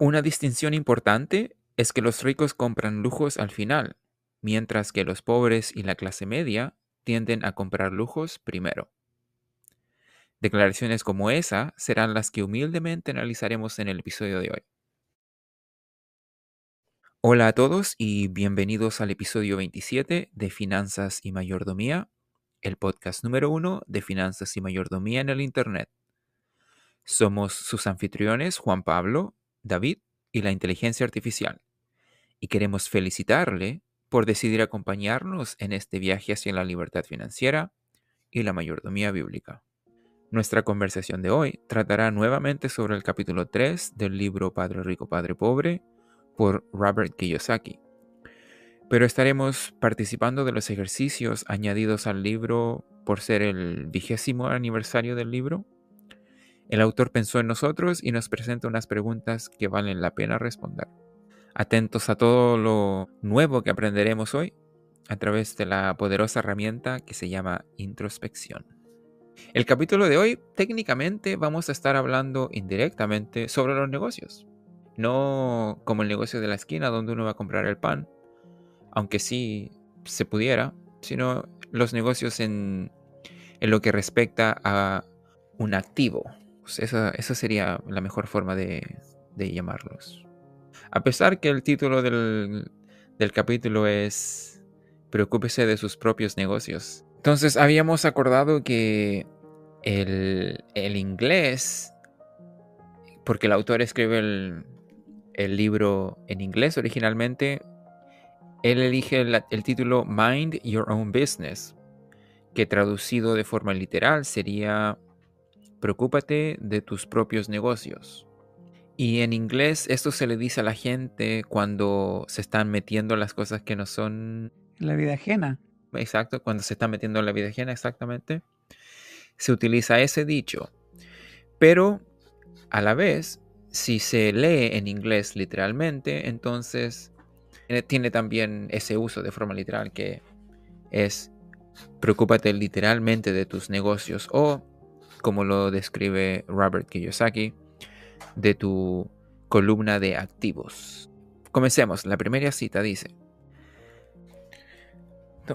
Una distinción importante es que los ricos compran lujos al final, mientras que los pobres y la clase media tienden a comprar lujos primero. Declaraciones como esa serán las que humildemente analizaremos en el episodio de hoy. Hola a todos y bienvenidos al episodio 27 de Finanzas y Mayordomía, el podcast número uno de Finanzas y Mayordomía en el Internet. Somos sus anfitriones Juan Pablo, David y la inteligencia artificial, y queremos felicitarle por decidir acompañarnos en este viaje hacia la libertad financiera y la mayordomía bíblica. Nuestra conversación de hoy tratará nuevamente sobre el capítulo 3 del libro Padre Rico, Padre Pobre por Robert Kiyosaki. Pero estaremos participando de los ejercicios añadidos al libro por ser el vigésimo aniversario del libro. El autor pensó en nosotros y nos presenta unas preguntas que valen la pena responder. Atentos a todo lo nuevo que aprenderemos hoy a través de la poderosa herramienta que se llama introspección. El capítulo de hoy técnicamente vamos a estar hablando indirectamente sobre los negocios. No como el negocio de la esquina donde uno va a comprar el pan, aunque sí se pudiera, sino los negocios en, lo que respecta a un activo. Pues esa, sería la mejor forma de, llamarlos. A pesar que el título del, del capítulo es Preocúpese de sus propios negocios. Entonces habíamos acordado que el, inglés, porque el autor escribe el, libro en inglés originalmente, él elige el, título Mind Your Own Business, que traducido de forma literal sería Preocúpate de tus propios negocios. Y en inglés esto se le dice a la gente cuando se están metiendo las cosas que no son... La vida ajena. Exacto, cuando se están metiendo en la vida ajena, exactamente se utiliza ese dicho. Pero a la vez, si se lee en inglés literalmente, entonces tiene también ese uso de forma literal que es preocúpate literalmente de tus negocios o, como lo describe Robert Kiyosaki, de tu columna de activos. Comencemos. La primera cita dice,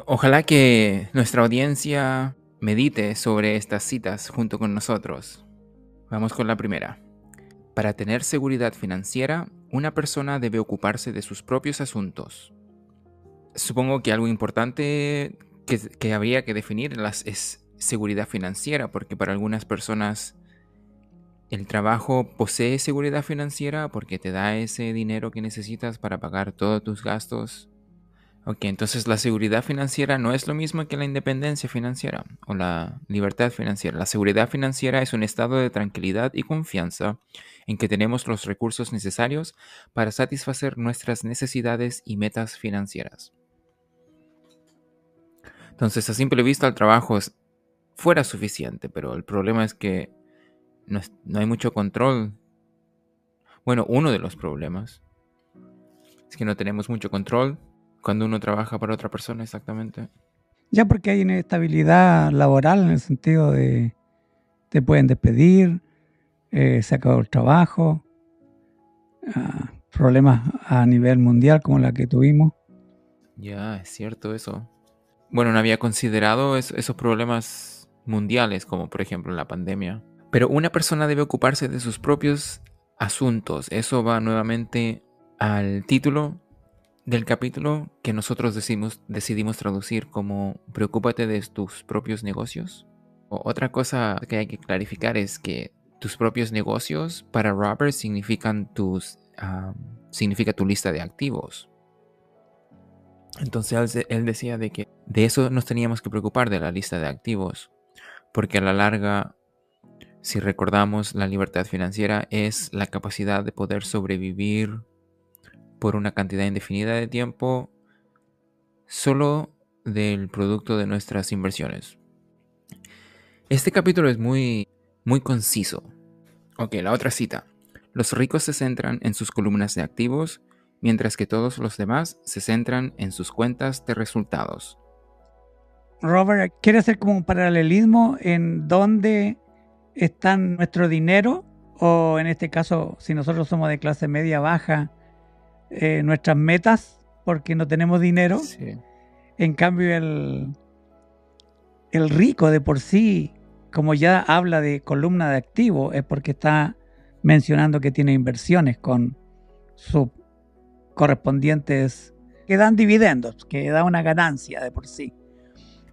ojalá que nuestra audiencia Medite sobre estas citas junto con nosotros. Vamos con la primera. Para tener seguridad financiera, una persona debe ocuparse de sus propios asuntos. Supongo que algo importante que, habría que definir es seguridad financiera, porque para algunas personas el trabajo posee seguridad financiera porque te da ese dinero que necesitas para pagar todos tus gastos Ok, entonces la seguridad financiera no es lo mismo que la independencia financiera o la libertad financiera. La seguridad financiera es un estado de tranquilidad y confianza en que tenemos los recursos necesarios para satisfacer nuestras necesidades y metas financieras. Entonces, a simple vista, el trabajo fuera suficiente, pero el problema es que no, no hay mucho control. Bueno, uno de los problemas es que no tenemos mucho control cuando uno trabaja para otra persona, exactamente. Ya porque hay inestabilidad laboral en el sentido de te pueden despedir, eh, se acabó el trabajo, ah, problemas a nivel mundial como la que tuvimos. Ya, es cierto eso. Bueno, no había considerado esos problemas mundiales, como por ejemplo la pandemia. Pero una persona debe ocuparse de sus propios asuntos. Eso va nuevamente al título del capítulo que nosotros decidimos, decidimos traducir como Preocúpate de tus propios negocios. O otra cosa que hay que clarificar es que tus propios negocios para Robert significan tus, significa tu lista de activos. Entonces él decía de que de eso nos teníamos que preocupar de la lista de activos, porque a la larga, si recordamos, la libertad financiera es la capacidad de poder sobrevivir por una cantidad indefinida de tiempo solo del producto de nuestras inversiones. Este capítulo es muy, muy conciso. Ok, la otra cita. Los ricos se centran en sus columnas de activos, mientras que todos los demás se centran en sus cuentas de resultados. Robert, ¿quiere hacer como un paralelismo en dónde está nuestro dinero o en este caso, si nosotros somos de clase media baja, eh, nuestras metas porque no tenemos dinero. En cambio, el, el rico de por sí, como ya habla de columna de activos, es porque está mencionando que tiene inversiones con sus correspondientes que dan dividendos, que da una ganancia de por sí.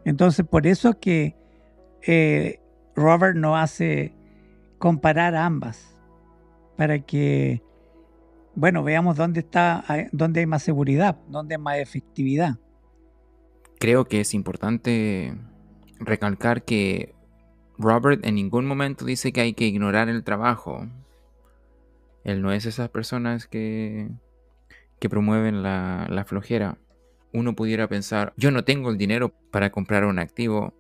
Entonces, por eso que eh, Robert no hace comparar ambas, para que, bueno, veamos dónde está, dónde hay más seguridad, dónde hay más efectividad. Creo que es importante recalcar que Robert en ningún momento dice que hay que ignorar el trabajo. Él no es esas personas que, que promueven la, la flojera. Uno pudiera pensar, yo no tengo el dinero para comprar un activo,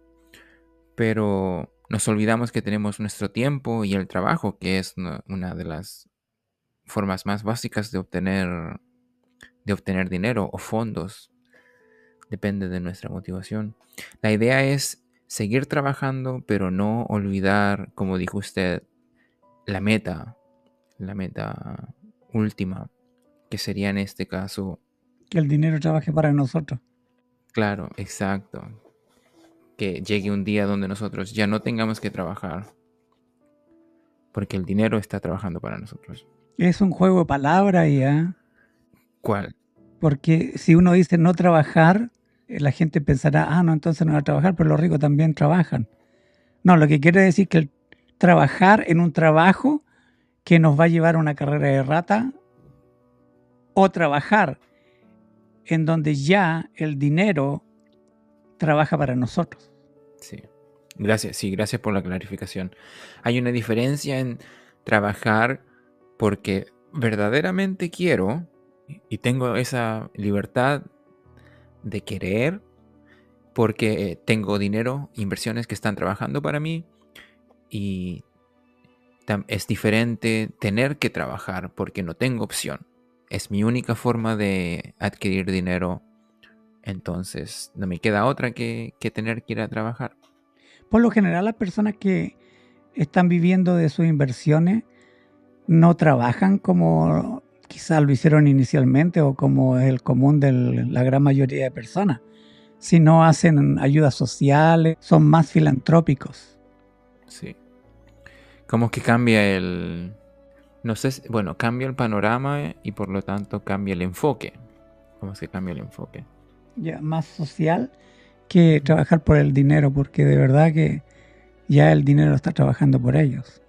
pero nos olvidamos que tenemos nuestro tiempo y el trabajo, que es una de las formas más básicas de obtener, de obtener dinero o fondos. Depende de nuestra motivación. La idea es seguir trabajando, pero no olvidar, como dijo usted, la meta, la meta última, que sería en este caso... Que el dinero trabaje para nosotros. Claro, exacto que llegue un día donde nosotros ya no tengamos que trabajar. Porque el dinero está trabajando para nosotros. Es un juego de palabras ya. ¿Cuál? Porque si uno dice no trabajar, eh, la gente pensará, ah, no, entonces no va a trabajar, pero los ricos también trabajan. No, lo que quiere decir que el trabajar en un trabajo que nos va a llevar a una carrera de rata o trabajar en donde ya el dinero trabaja para nosotros. Sí. Gracias, sí, gracias por la clarificación. Hay una diferencia en trabajar porque verdaderamente quiero y tengo esa libertad de querer porque tengo dinero, inversiones que están trabajando para mí y es diferente tener que trabajar porque no tengo opción. Es mi única forma de adquirir dinero entonces, no me queda otra que, tener que ir a trabajar. Por lo general, las personas que están viviendo de sus inversiones no trabajan como quizás lo hicieron inicialmente o como es el común de la gran mayoría de personas, sino hacen ayudas sociales, son más filantrópicos. Sí. Como que cambia el... No sé, bueno, cambia el panorama y por lo tanto cambia el enfoque. ¿Cómo se cambia el enfoque? ya más social que trabajar por el dinero, porque de verdad que ya el dinero está trabajando por ellos.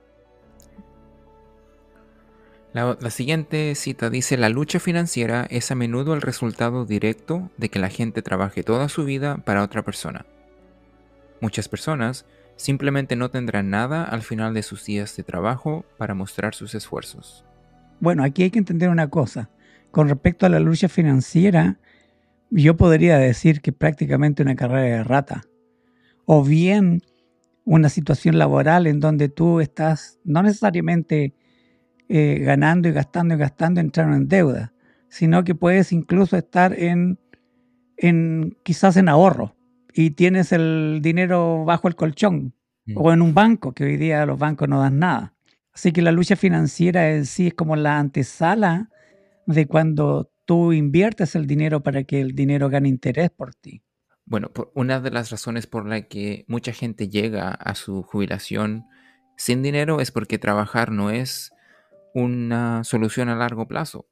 La, la, siguiente cita dice, la lucha financiera es a menudo el resultado directo de que la gente trabaje toda su vida para otra persona. Muchas personas simplemente no tendrán nada al final de sus días de trabajo para mostrar sus esfuerzos. Bueno, aquí hay que entender una cosa. Con respecto a la lucha financiera, yo podría decir que prácticamente una carrera de rata. O bien una situación laboral en donde tú estás no necesariamente eh, ganando y gastando y gastando, entrando en deuda, sino que puedes incluso estar en, en quizás en ahorro y tienes el dinero bajo el colchón mm. o en un banco, que hoy día los bancos no dan nada. Así que la lucha financiera en sí es como la antesala de cuando tú inviertes el dinero para que el dinero gane interés por ti. Bueno, una de las razones por la que mucha gente llega a su jubilación sin dinero es porque trabajar no es una solución a largo plazo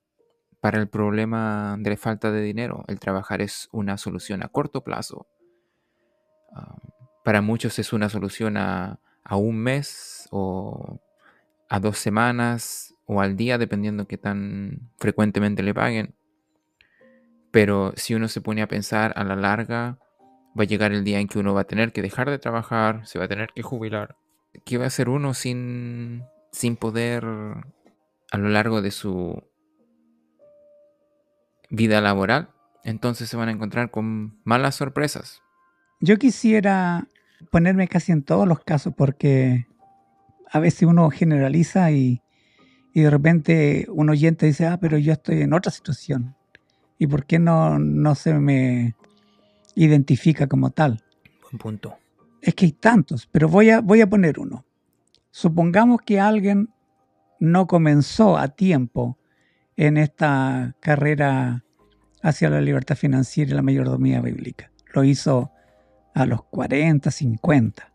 para el problema de falta de dinero. El trabajar es una solución a corto plazo. Para muchos es una solución a, a un mes o a dos semanas o al día, dependiendo qué tan frecuentemente le paguen. Pero si uno se pone a pensar a la larga, va a llegar el día en que uno va a tener que dejar de trabajar, se va a tener que jubilar. ¿Qué va a hacer uno sin, sin poder a lo largo de su vida laboral? Entonces se van a encontrar con malas sorpresas. Yo quisiera ponerme casi en todos los casos porque a veces uno generaliza y, y de repente un oyente dice, ah, pero yo estoy en otra situación. ¿Y por qué no, no se me identifica como tal? Buen punto. Es que hay tantos, pero voy a, voy a poner uno. Supongamos que alguien no comenzó a tiempo en esta carrera hacia la libertad financiera y la mayordomía bíblica. Lo hizo a los 40, 50.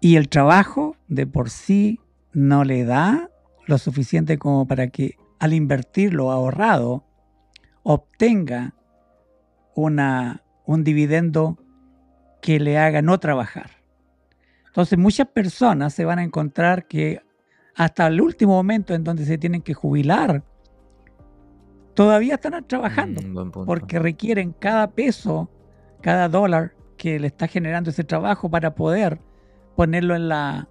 Y el trabajo de por sí no le da lo suficiente como para que al invertir lo ahorrado obtenga una, un dividendo que le haga no trabajar. Entonces muchas personas se van a encontrar que hasta el último momento en donde se tienen que jubilar, todavía están trabajando, Mm, porque requieren cada peso, cada dólar que le está generando ese trabajo para poder ponerlo en la,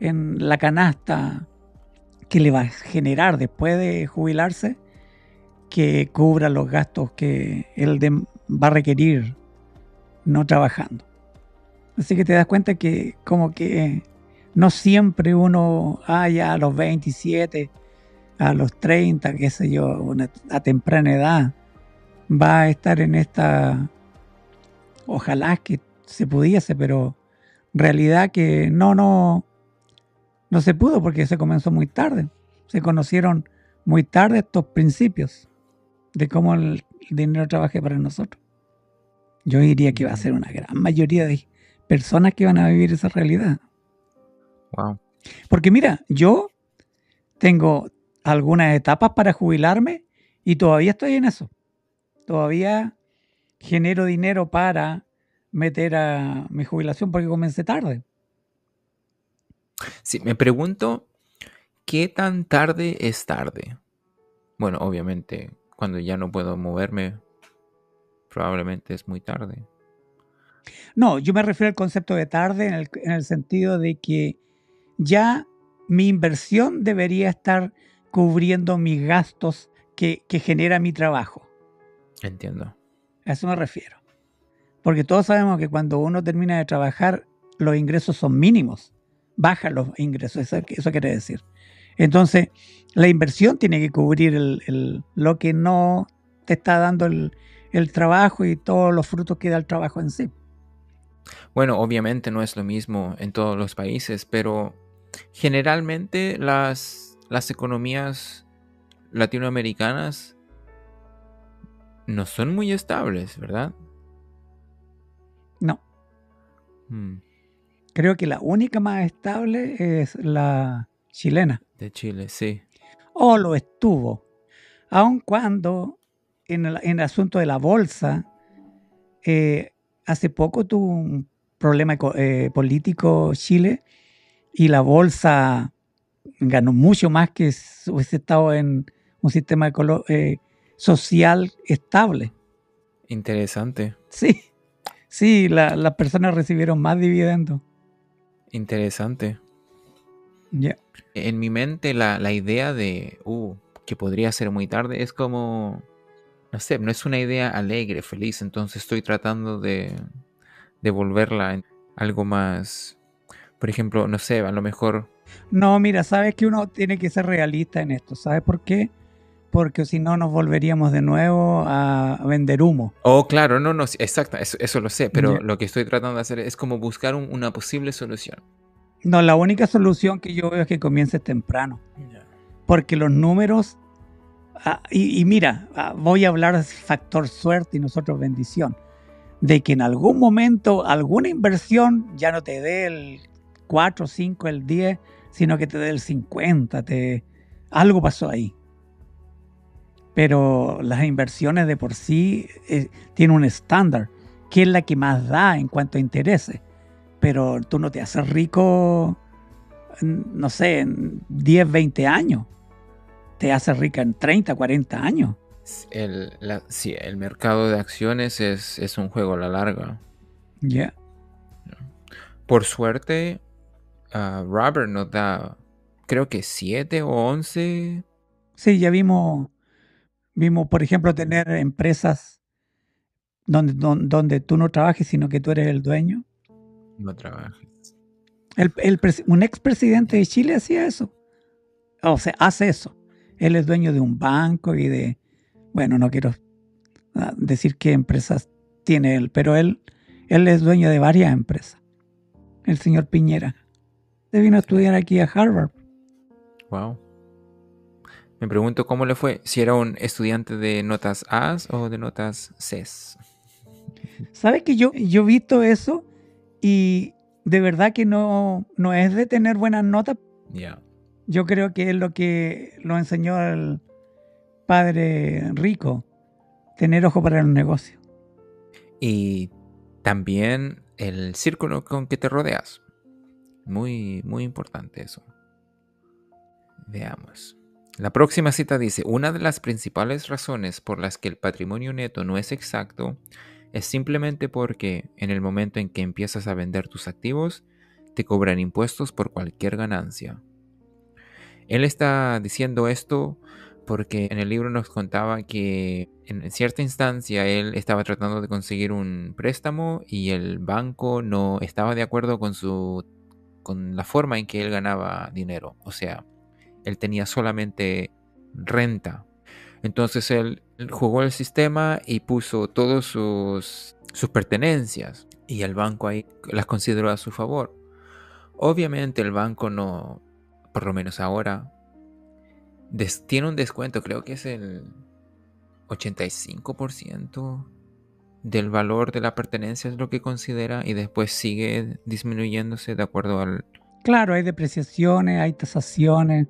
en la canasta que le va a generar después de jubilarse, que cubra los gastos que él va a requerir no trabajando. Así que te das cuenta que como que no siempre uno, ah, a los 27, a los 30, qué sé yo, una, a temprana edad, va a estar en esta, ojalá que se pudiese, pero realidad que no, no, no se pudo porque se comenzó muy tarde. Se conocieron muy tarde estos principios de cómo el dinero trabaje para nosotros. Yo diría que va a ser una gran mayoría de personas que van a vivir esa realidad. Wow. Porque mira, yo tengo algunas etapas para jubilarme y todavía estoy en eso. Todavía genero dinero para meter a mi jubilación porque comencé tarde. Sí, me pregunto, ¿qué tan tarde es tarde? Bueno, obviamente, cuando ya no puedo moverme, probablemente es muy tarde. No, yo me refiero al concepto de tarde en el, en el sentido de que ya mi inversión debería estar cubriendo mis gastos que, que genera mi trabajo. Entiendo. A eso me refiero. Porque todos sabemos que cuando uno termina de trabajar, los ingresos son mínimos. Bajan los ingresos, eso, quiere decir. Entonces, la inversión tiene que cubrir lo que no te está dando el, trabajo y todos los frutos que da el trabajo en sí. Bueno, obviamente no es lo mismo en todos los países, pero generalmente las economías latinoamericanas no son muy estables, ¿verdad? No. Hmm, Creo que la única más estable es la chilena. de Chile, sí. O lo estuvo. Aun cuando en el, en el asunto de la bolsa, eh, hace poco tuvo un problema eh, político Chile y la bolsa ganó mucho más que hubiese estado en un sistema ecolo- eh, social estable. Interesante, Sí, sí, la- las personas recibieron más dividendos. interesante. Ya. En mi mente la, la idea de, uh, que podría ser muy tarde es como, no sé, no es una idea alegre, feliz, entonces estoy tratando de, de volverla en algo más, por ejemplo, no sé, a lo mejor, No, mira, sabes que uno tiene que ser realista en esto. ¿Sabes por qué? Porque si no nos volveríamos de nuevo a vender humo. oh, claro, no, no, exacto, eso, eso lo sé, pero Ya. lo que estoy tratando de hacer es como buscar un- una posible solución. No, la única solución que yo veo es que comiences temprano. Porque los números... ah, y, y mira, ah, voy a hablar de factor suerte y nosotros bendición. De que en algún momento alguna inversión ya no te dé el 4, 5, el 10, sino que te dé el 50. Te, algo pasó ahí. Pero las inversiones de por sí eh, tienen un estándar, que es la que más da en cuanto a intereses. Pero tú no te haces rico, en, no sé, en 10, 20 años. Te haces rica en 30, 40 años. El, la- sí, el mercado de acciones es, es un juego a la larga. Ya. Por suerte, ah, Robert nos da, creo que 7 o 11 Sí, ya vimos, vimos, por ejemplo, tener empresas donde, don- donde, tú no trabajes, sino que tú eres el dueño. no trabajes. El, el un expresidente de Chile hacía eso. O sea, hace eso. Él es dueño de un banco y de, bueno, no quiero ah, decir qué empresas tiene él, pero él, él es dueño de varias empresas. El señor Piñera. Se vino a estudiar aquí a Harvard. Wow. Me pregunto cómo le fue, si era un estudiante de notas A o de notas C. ¿Sabes que yo, yo he visto eso y de verdad que no, no es de tener buenas notas? Ya. Yo creo que es lo que lo enseñó el padre rico, tener ojo para el negocio. Y también el círculo con que te rodeas. Muy, muy importante eso. Veamos. La próxima cita dice, una de las principales razones por las que el patrimonio neto no es exacto es simplemente porque en el momento en que empiezas a vender tus activos, te cobran impuestos por cualquier ganancia. Él está diciendo esto porque en el libro nos contaba que en cierta instancia él estaba tratando de conseguir un préstamo y el banco no estaba de acuerdo con su con la forma en que él ganaba dinero, o sea, él tenía solamente renta. Entonces él jugó el sistema y puso todas sus, sus pertenencias y el banco ahí las consideró a su favor. Obviamente el banco no, por lo menos ahora, tiene un descuento, creo que es el 85% del valor de la pertenencia es lo que considera y después sigue disminuyéndose de acuerdo al... Claro, hay depreciaciones, hay tasaciones.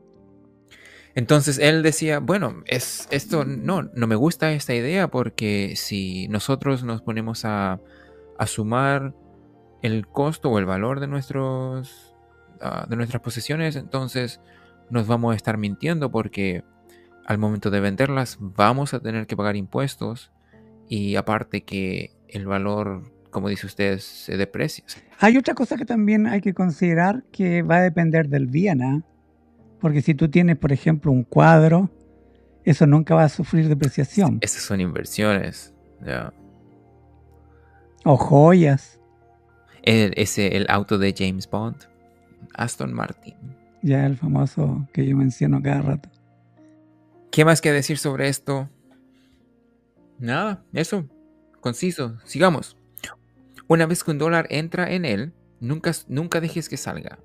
Entonces él decía, bueno, es esto no, no me gusta esta idea porque si nosotros nos ponemos a, sumar el costo o el valor de nuestros ah, de nuestras posesiones, entonces nos vamos a estar mintiendo porque al momento de venderlas vamos a tener que pagar impuestos y aparte que el valor, como dice usted, se deprecia. Hay otra cosa que también hay que considerar que va a depender del bien, ¿ah? Porque si tú tienes, por ejemplo, un cuadro, eso nunca va a sufrir depreciación. Esas son inversiones, ya. O joyas. El, ese, el auto de James Bond, Aston Martin. Ya el famoso que yo menciono cada rato. ¿Qué más que decir sobre esto? Nada, eso. Conciso. Sigamos. Una vez que un dólar entra en él, nunca, nunca dejes que salga.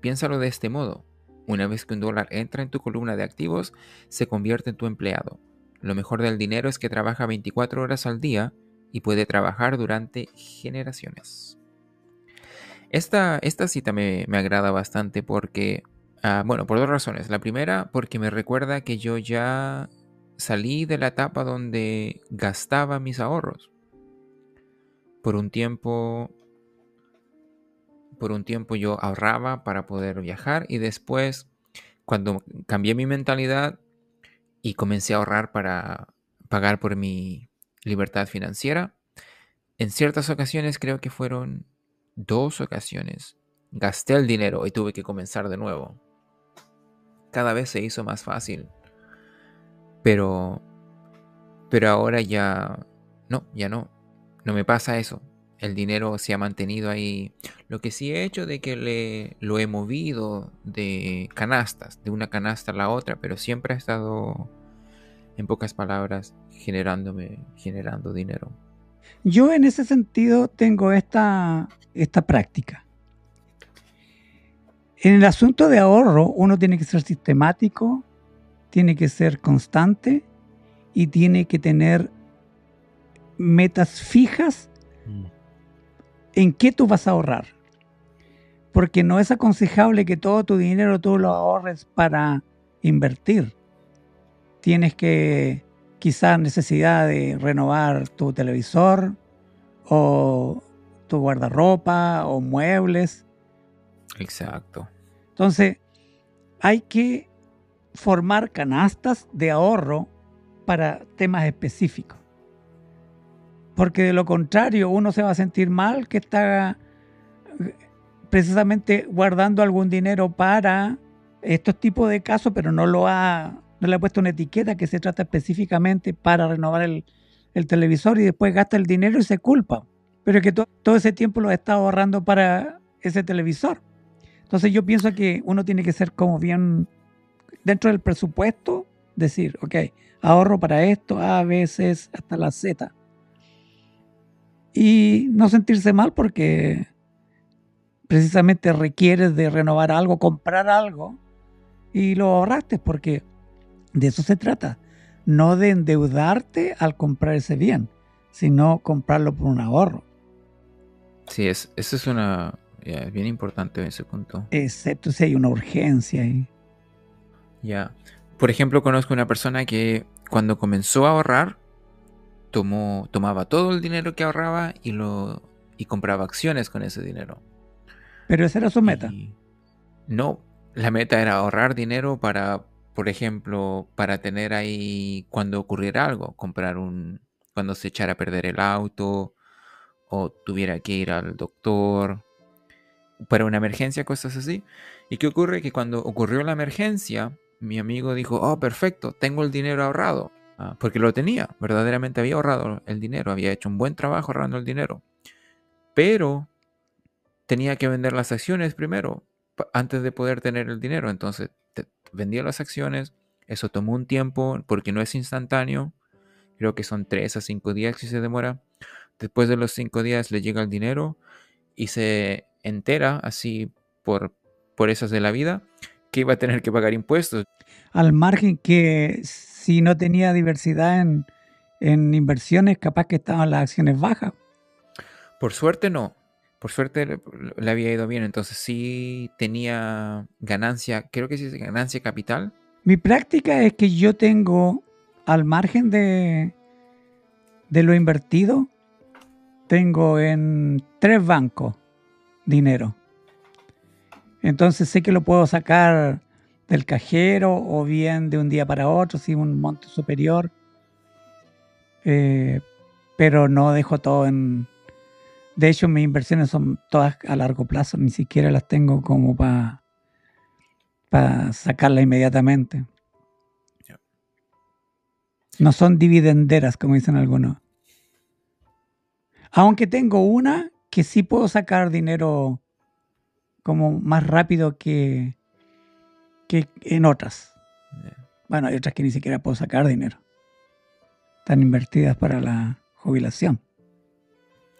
Piénsalo de este modo. Una vez que un dólar entra en tu columna de activos, se convierte en tu empleado. Lo mejor del dinero es que trabaja 24 horas al día y puede trabajar durante generaciones. Esta, esta cita me, me agrada bastante porque Ah, bueno, por dos razones. La primera, porque me recuerda que yo ya salí de la etapa donde gastaba mis ahorros. Por un tiempo, por un tiempo yo ahorraba para poder viajar y después, cuando cambié mi mentalidad y comencé a ahorrar para pagar por mi libertad financiera, en ciertas ocasiones creo que fueron dos ocasiones gasté el dinero y tuve que comenzar de nuevo cada vez se hizo más fácil. Pero, pero ahora ya, no, ya no, no me pasa eso. El dinero se ha mantenido ahí. Lo que sí he hecho de que le, lo he movido de canastas, de una canasta a la otra, pero siempre ha estado, en pocas palabras, generándome, generando dinero. Yo en ese sentido tengo esta, esta práctica. En el asunto de ahorro, uno tiene que ser sistemático, tiene que ser constante y tiene que tener metas fijas mm. En qué tú vas a ahorrar. Porque no es aconsejable que todo tu dinero tú lo ahorres para invertir. Tienes que quizás necesidad de renovar tu televisor o tu guardarropa o muebles Exacto. Entonces, hay que formar canastas de ahorro para temas específicos. Porque de lo contrario, uno se va a sentir mal que está precisamente guardando algún dinero para estos tipos de casos, pero no lo ha, no le ha puesto una etiqueta que se trata específicamente para renovar el, televisor y después gasta el dinero y se culpa. Pero que todo ese tiempo lo está ahorrando para ese televisor. Entonces yo pienso que uno tiene que ser como bien dentro del presupuesto, decir, ok, ahorro para esto, A, B, C, hasta la Z. Y no sentirse mal porque precisamente requieres de renovar algo, comprar algo, y lo ahorraste porque de eso se trata. No de endeudarte al comprar ese bien, sino comprarlo por un ahorro. Sí, es, eso es una, bien importante ese punto. Excepto si hay una urgencia ahí. Ya. Por ejemplo, conozco una persona que cuando comenzó a ahorrar, tomó, tomaba todo el dinero que ahorraba y lo y compraba acciones con ese dinero. Pero esa era su meta. no, la meta era ahorrar dinero para, por ejemplo, para tener ahí cuando ocurriera algo, comprar un, cuando se echara a perder el auto o tuviera que ir al doctor para una emergencia, cosas así. ¿Y qué ocurre? Que cuando ocurrió la emergencia, mi amigo dijo, oh, perfecto, tengo el dinero ahorrado. Ah, porque lo tenía, verdaderamente había ahorrado el dinero, había hecho un buen trabajo ahorrando el dinero. Pero tenía que vender las acciones primero, antes de poder tener el dinero. Entonces, vendía las acciones, eso tomó un tiempo porque no es instantáneo. Creo que son tres a cinco días que se demora. Después de los cinco días le llega el dinero y se entera así por, por esas de la vida que iba a tener que pagar impuestos. Al margen que si no tenía diversidad en, en inversiones, capaz que estaban las acciones bajas. Por suerte no. Por suerte le había ido bien. Entonces sí tenía ganancia, creo que sí es ganancia capital. Mi práctica es que yo tengo al margen de, de lo invertido, tengo en tres bancos dinero. Entonces sé que lo puedo sacar del cajero o bien de un día para otro, si un monto superior. Eh, pero no dejo todo en... De hecho, mis inversiones son todas a largo plazo, ni siquiera las tengo como para para sacarla inmediatamente. No son dividenderas, como dicen algunos. Aunque tengo una que sí puedo sacar dinero como más rápido que, que en otras. Bueno, hay otras que ni siquiera puedo sacar dinero. Están invertidas para la jubilación.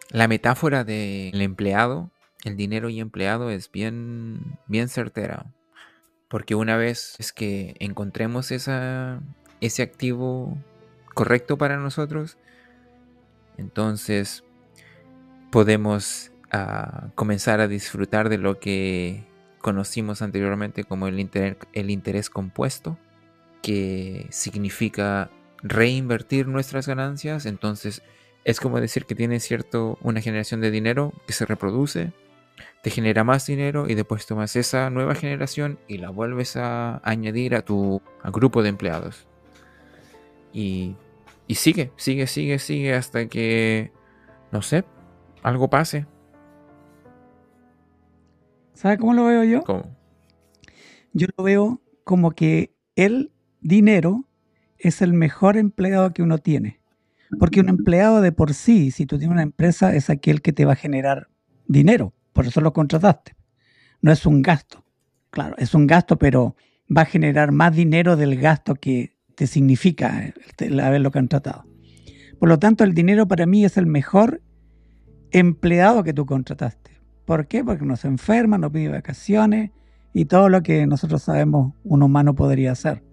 La metáfora del empleado, el dinero y empleado es bien, bien certera. Porque una vez es que encontremos esa, ese activo correcto para nosotros, entonces podemos ah, comenzar a disfrutar de lo que conocimos anteriormente como el, el interés compuesto, que significa reinvertir nuestras ganancias. Entonces es como decir que tienes cierto una generación de dinero que se reproduce, te genera más dinero y después tomas esa nueva generación y la vuelves a añadir a tu grupo de empleados. Y, y sigue, sigue, sigue, sigue hasta que, no sé, algo pase. ¿Sabes cómo lo veo yo? ¿Cómo? Yo lo veo como que el dinero es el mejor empleado que uno tiene. Porque un empleado de por sí, si tú tienes una empresa, es aquel que te va a generar dinero. Por eso lo contrataste. No es un gasto. Claro, es un gasto, pero va a generar más dinero del gasto que te significa el haberlo contratado. Por lo tanto, el dinero para mí es el mejor empleado que tú contrataste. ¿Por qué? Porque no se enferma, no pide vacaciones y todo lo que nosotros sabemos un humano podría hacer.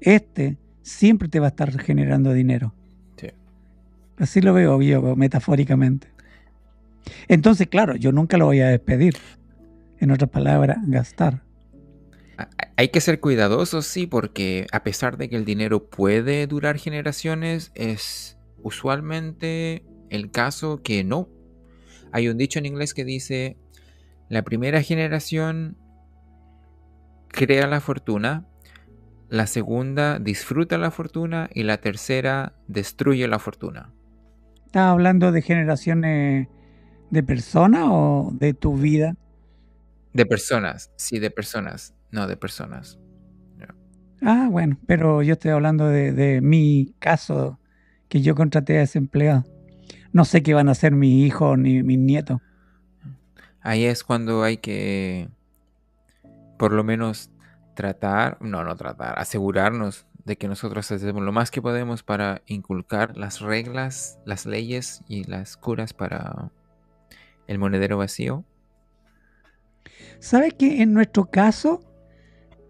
Este siempre te va a estar generando dinero. Así lo veo yo metafóricamente. Entonces, claro, yo nunca lo voy a despedir. En otras palabras, gastar. Hay que ser cuidadosos, sí, porque a pesar de que el dinero puede durar generaciones, es usualmente el caso que no. Hay un dicho en inglés que dice, la primera generación crea la fortuna, la segunda disfruta la fortuna y la tercera destruye la fortuna. ¿Estás hablando de generaciones de personas o de tu vida? De personas, sí, de personas, no de personas. Ah, bueno, pero yo estoy hablando de, de mi caso, que yo contraté a ese empleado no sé qué van a hacer mi hijo ni mis nietos. Ahí es cuando hay que, por lo menos, tratar, no, no tratar, asegurarnos de que nosotros hacemos lo más que podemos para inculcar las reglas, las leyes y las curas para el monedero vacío. ¿Sabes que en nuestro caso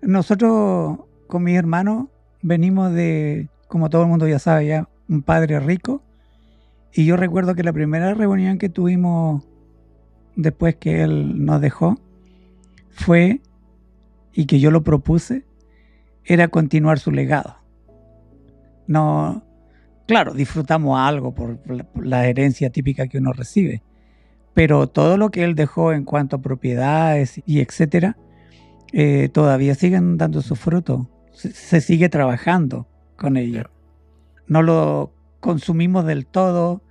nosotros con mis hermanos venimos de, como todo el mundo ya sabe, ya un padre rico. Y yo recuerdo que la primera reunión que tuvimos después que él nos dejó fue, y que yo lo propuse, era continuar su legado. No, claro, disfrutamos algo por la, herencia típica que uno recibe, pero todo lo que él dejó en cuanto a propiedades y etcétera, eh, todavía siguen dando su fruto. Se, sigue trabajando con ello. No lo consumimos del todo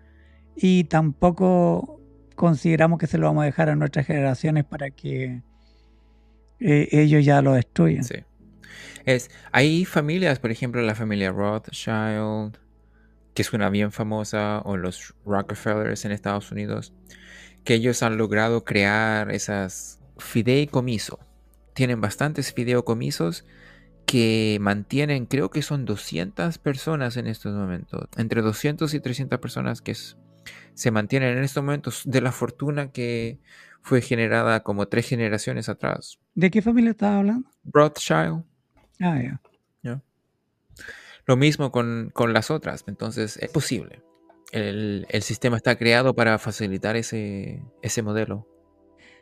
y tampoco consideramos que se lo vamos a dejar a nuestras generaciones para que eh, ellos ya lo destruyan. Sí. Es, hay familias, por ejemplo, la familia Rothschild, que es una bien famosa, o los Rockefellers en Estados Unidos, que ellos han logrado crear esas fideicomiso. Tienen bastantes fideicomisos que mantienen, creo que son 200 personas en estos momentos, entre 200 y 300 personas que se mantienen en estos momentos de la fortuna que fue generada como tres generaciones atrás. ¿De qué familia estás hablando? Rothschild. Ah, ya. Lo mismo con, las otras, entonces es posible. El, sistema está creado para facilitar ese, ese modelo.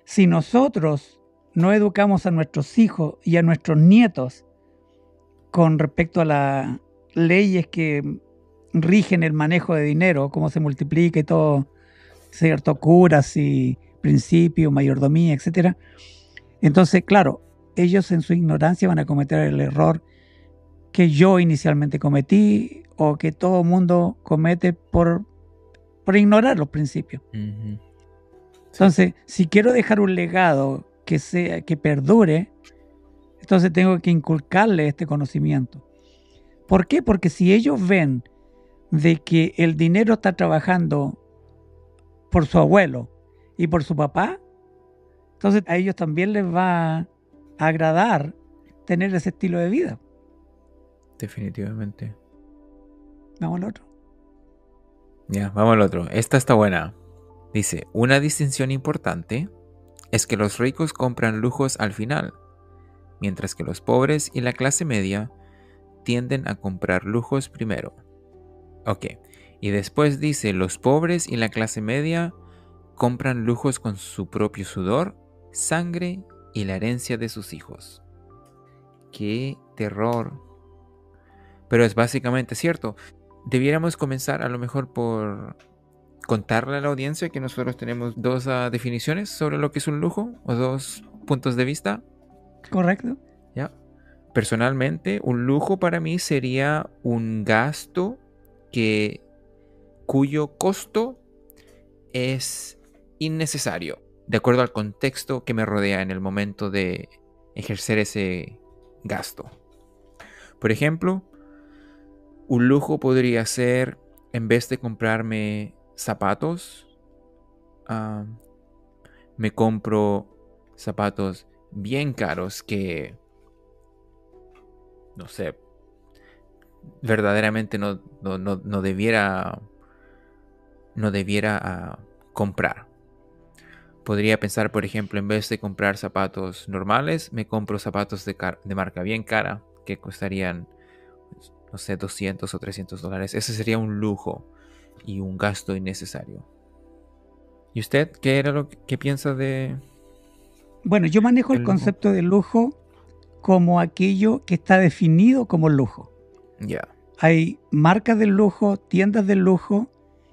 Si nosotros no educamos a nuestros hijos y a nuestros nietos con respecto a las leyes que rigen el manejo de dinero, cómo se multiplica y todo, cierto, curas y principios, mayordomía, etcétera. Entonces, claro, ellos en su ignorancia van a cometer el error que yo inicialmente cometí o que todo mundo comete por, por ignorar los principios. Entonces, si quiero dejar un legado que sea que perdure, entonces tengo que inculcarle este conocimiento. ¿Por qué? Porque si ellos ven de que el dinero está trabajando por su abuelo y por su papá, entonces a ellos también les va a agradar tener ese estilo de vida. Definitivamente. Vamos al otro. Ya, vamos al otro. Esta está buena. Dice, una distinción importante es que los ricos compran lujos al final, mientras que los pobres y la clase media tienden a comprar lujos primero. Ok, y después dice, los pobres y la clase media compran lujos con su propio sudor, sangre y la herencia de sus hijos. ¡Qué terror! Pero es básicamente cierto. Debiéramos comenzar a lo mejor por contarle a la audiencia que nosotros tenemos dos ah, definiciones sobre lo que es un lujo o dos puntos de vista. Correcto. Ya. Personalmente, un lujo para mí sería un gasto que cuyo costo es innecesario, de acuerdo al contexto que me rodea en el momento de ejercer ese gasto. Por ejemplo, un lujo podría ser, en vez de comprarme zapatos, ah, me compro zapatos bien caros que, no sé, verdaderamente no, no, debiera, no debiera ah, comprar. Podría pensar, por ejemplo, en vez de comprar zapatos normales, me compro zapatos de, de marca bien cara que costarían no sé, 200 o 300 dólares. Ese sería un lujo y un gasto innecesario. ¿Y usted qué era lo que piensa de... Bueno, yo manejo el, concepto de lujo como aquello que está definido como lujo. Ya. Hay marcas del lujo, tiendas del lujo,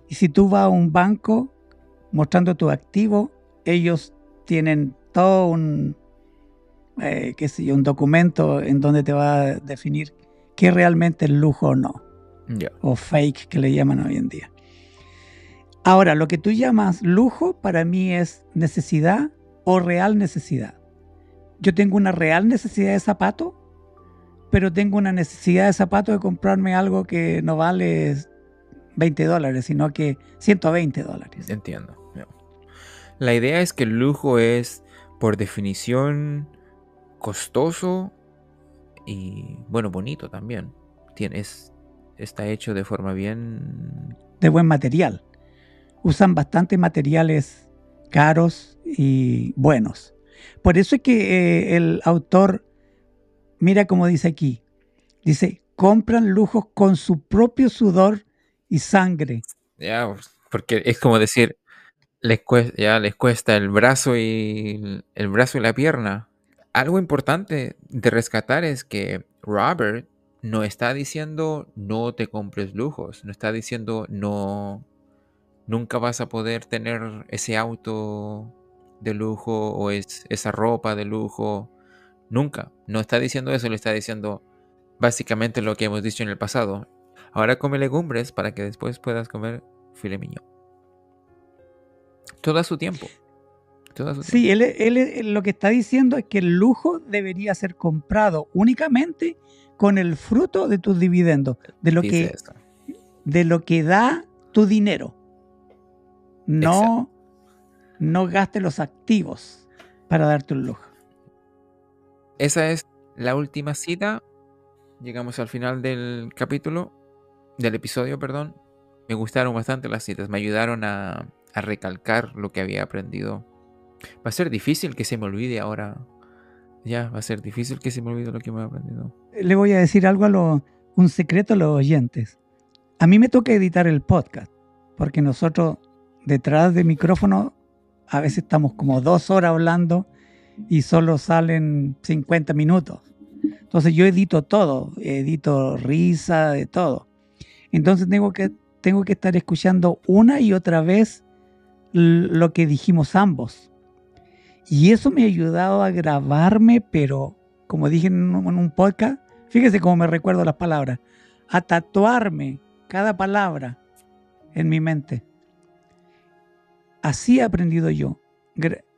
y si tú vas a un banco mostrando tu activo, ellos tienen todo un, eh, qué sé yo, un documento en donde te va a definir qué realmente es lujo o no. O fake que le llaman hoy en día. Ahora, lo que tú llamas lujo para mí es necesidad o real necesidad. Yo tengo una real necesidad de zapato, pero tengo una necesidad de zapato de comprarme algo que no vale 20 dólares, sino que 120 dólares. Entiendo. La idea es que el lujo es, por definición, costoso y bueno, bonito también. Tienes, está hecho de forma bien... De buen material. Usan bastante materiales caros y buenos. Por eso es que eh, el autor mira cómo dice aquí. Dice, compran lujos con su propio sudor y sangre. Ya, porque es como decir, les cuesta, ya les cuesta el brazo y el brazo y la pierna. Algo importante de rescatar es que Robert no está diciendo no te compres lujos, no está diciendo no nunca vas a poder tener ese auto de lujo o esa ropa de lujo. Nunca. No está diciendo eso, le está diciendo básicamente lo que hemos dicho en el pasado. Ahora come legumbres para que después puedas comer filet mignon. Todo a su tiempo. sí, Él, él, lo que está diciendo es que el lujo debería ser comprado únicamente con el fruto de tus dividendos, de lo, que, de lo que da tu dinero. No, no gaste los activos para darte un lujo. Esa es la última cita. Llegamos al final del capítulo, del episodio, perdón. Me gustaron bastante las citas, me ayudaron a, a recalcar lo que había aprendido. Va a ser difícil que se me olvide ahora. Ya, va a ser difícil que se me olvide lo que me he aprendido. Le voy a decir algo a los, un secreto a los oyentes. A mí me toca editar el podcast, porque nosotros detrás de micrófono a veces estamos como dos horas hablando y solo salen 50 minutos. Entonces yo edito todo, edito risa, de todo. Entonces tengo que, tengo que estar escuchando una y otra vez lo que dijimos ambos. Y eso me ha ayudado a grabarme, pero como dije en un, podcast, fíjese cómo me recuerdo las palabras, a tatuarme cada palabra en mi mente. Así he aprendido yo,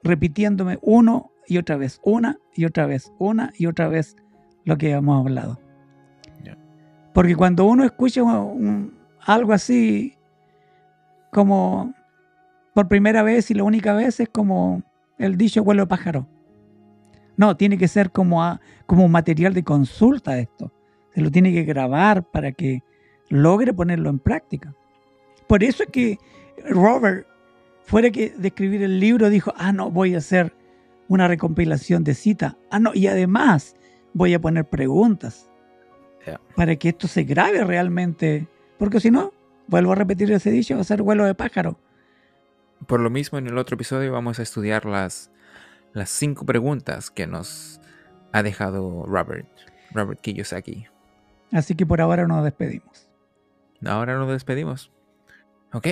repitiéndome uno y otra vez, una y otra vez, una y otra vez lo que hemos hablado. Porque cuando uno escucha algo así, como por primera vez y la única vez, es como el dicho vuelo de pájaro. No, tiene que ser como, como material de consulta esto. Se lo tiene que grabar para que logre ponerlo en práctica. Por eso es que Robert fuera que de escribir el libro dijo, ah, no, voy a hacer una recompilación de citas. Ah, no, y además voy a poner preguntas para que esto se grabe realmente. Porque si no, vuelvo a repetir ese dicho, va a ser vuelo de pájaro. Por lo mismo, en el otro episodio vamos a estudiar las, las cinco preguntas que nos ha dejado Robert, Robert Kiyosaki. Así que por ahora nos despedimos. Ahora nos despedimos. Ok.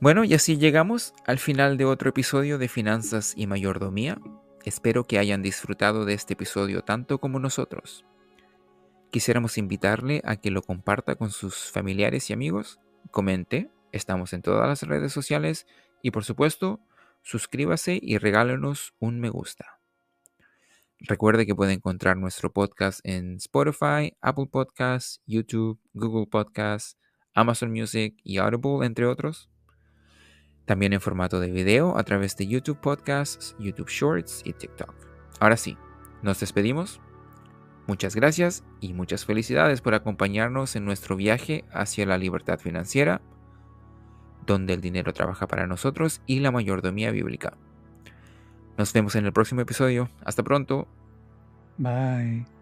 Bueno, y así llegamos al final de otro episodio de Finanzas y Mayordomía. Espero que hayan disfrutado de este episodio tanto como nosotros. Quisiéramos invitarle a que lo comparta con sus familiares y amigos, comente, estamos en todas las redes sociales y por supuesto, suscríbase y regálenos un me gusta. Recuerde que puede encontrar nuestro podcast en Spotify, Apple Podcasts, YouTube, Google Podcasts, Amazon Music y Audible, entre otros. También en formato de video a través de YouTube Podcasts, YouTube Shorts y TikTok. Ahora sí, nos despedimos. Muchas gracias y muchas felicidades por acompañarnos en nuestro viaje hacia la libertad financiera, donde el dinero trabaja para nosotros y la mayordomía bíblica. Nos vemos en el próximo episodio. Hasta pronto. Bye.